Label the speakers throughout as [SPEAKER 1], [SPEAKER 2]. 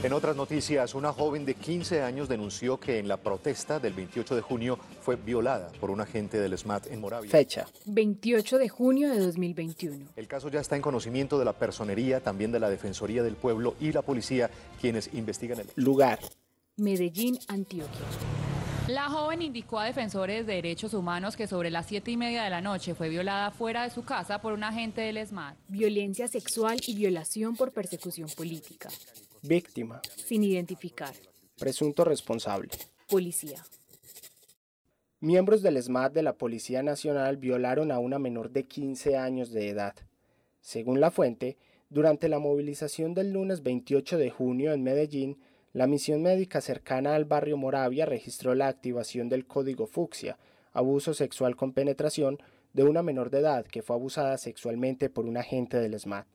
[SPEAKER 1] En otras noticias, una joven de 15 años denunció que en la protesta del 28 de junio fue violada por un agente del SMAT en Moravia.
[SPEAKER 2] Fecha.
[SPEAKER 3] 28 de junio de 2021.
[SPEAKER 1] El caso ya está en conocimiento de la personería, también de la Defensoría del Pueblo y la policía, quienes investigan el
[SPEAKER 2] lugar.
[SPEAKER 3] Medellín, Antioquia.
[SPEAKER 4] La joven indicó a defensores de derechos humanos que sobre las siete y media de la noche fue violada fuera de su casa por un agente del SMAT.
[SPEAKER 3] Violencia sexual y violación por persecución política.
[SPEAKER 2] Víctima.
[SPEAKER 3] Sin identificar.
[SPEAKER 2] Presunto responsable.
[SPEAKER 3] Policía.
[SPEAKER 2] Miembros del SMAT de la Policía Nacional violaron a una menor de 15 años de edad. Según la fuente, durante la movilización del lunes 28 de junio en Medellín, la misión médica cercana al barrio Moravia registró la activación del código fucsia, abuso sexual con penetración, de una menor de edad que fue abusada sexualmente por un agente del SMAT.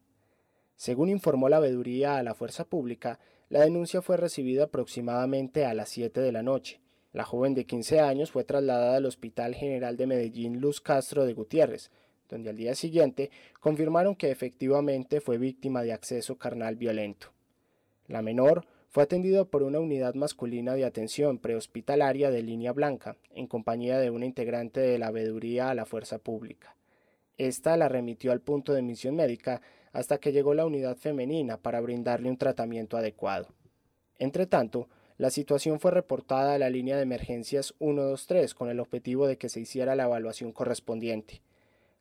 [SPEAKER 2] Según informó la veeduría a la fuerza pública, la denuncia fue recibida aproximadamente a las 7 de la noche. La joven de 15 años fue trasladada al Hospital General de Medellín Luz Castro de Gutiérrez, donde al día siguiente confirmaron que efectivamente fue víctima de acceso carnal violento. La menor fue atendida por una unidad masculina de atención prehospitalaria de línea blanca, en compañía de una integrante de la veeduría a la fuerza pública. Esta la remitió al punto de misión médica hasta que llegó la unidad femenina para brindarle un tratamiento adecuado. Entretanto, la situación fue reportada a la línea de emergencias 123 con el objetivo de que se hiciera la evaluación correspondiente.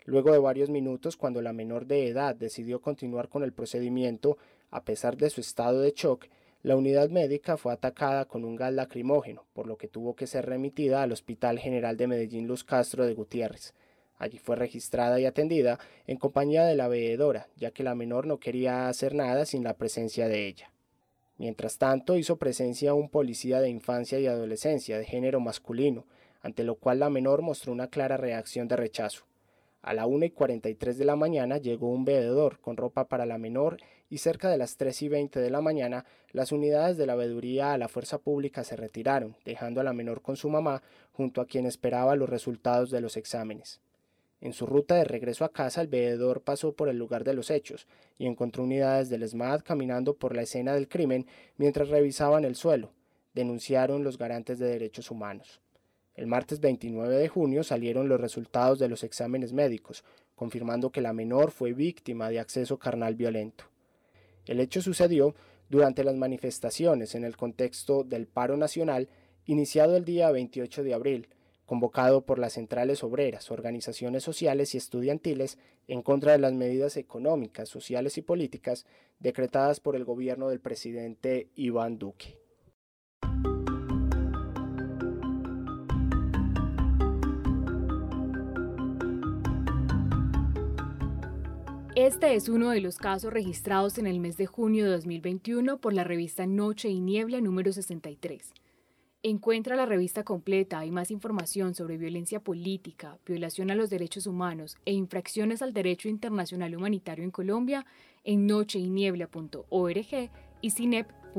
[SPEAKER 2] Luego de varios minutos, cuando la menor de edad decidió continuar con el procedimiento, a pesar de su estado de shock, la unidad médica fue atacada con un gas lacrimógeno, por lo que tuvo que ser remitida al Hospital General de Medellín Luz Castro de Gutiérrez. Allí fue registrada y atendida en compañía de la veedora, ya que la menor no quería hacer nada sin la presencia de ella. Mientras tanto, hizo presencia un policía de infancia y adolescencia de género masculino, ante lo cual la menor mostró una clara reacción de rechazo. A la 1 y 43 de la mañana llegó un veedor con ropa para la menor y cerca de las 3 y 20 de la mañana las unidades de la veeduría a la fuerza pública se retiraron, dejando a la menor con su mamá junto a quien esperaba los resultados de los exámenes. En su ruta de regreso a casa, el veedor pasó por el lugar de los hechos y encontró unidades del SMAT caminando por la escena del crimen mientras revisaban el suelo, denunciaron los garantes de derechos humanos. El martes 29 de junio salieron los resultados de los exámenes médicos, confirmando que la menor fue víctima de acceso carnal violento. El hecho sucedió durante las manifestaciones en el contexto del paro nacional iniciado el día 28 de abril, convocado por las centrales obreras, organizaciones sociales y estudiantiles en contra de las medidas económicas, sociales y políticas decretadas por el gobierno del presidente Iván Duque.
[SPEAKER 3] Este es uno de los casos registrados en el mes de junio de 2021 por la revista Noche y Niebla número 63. Encuentra la revista completa y más información sobre violencia política, violación a los derechos humanos e infracciones al derecho internacional humanitario en Colombia en nocheyniebla.org y cinep.org.co.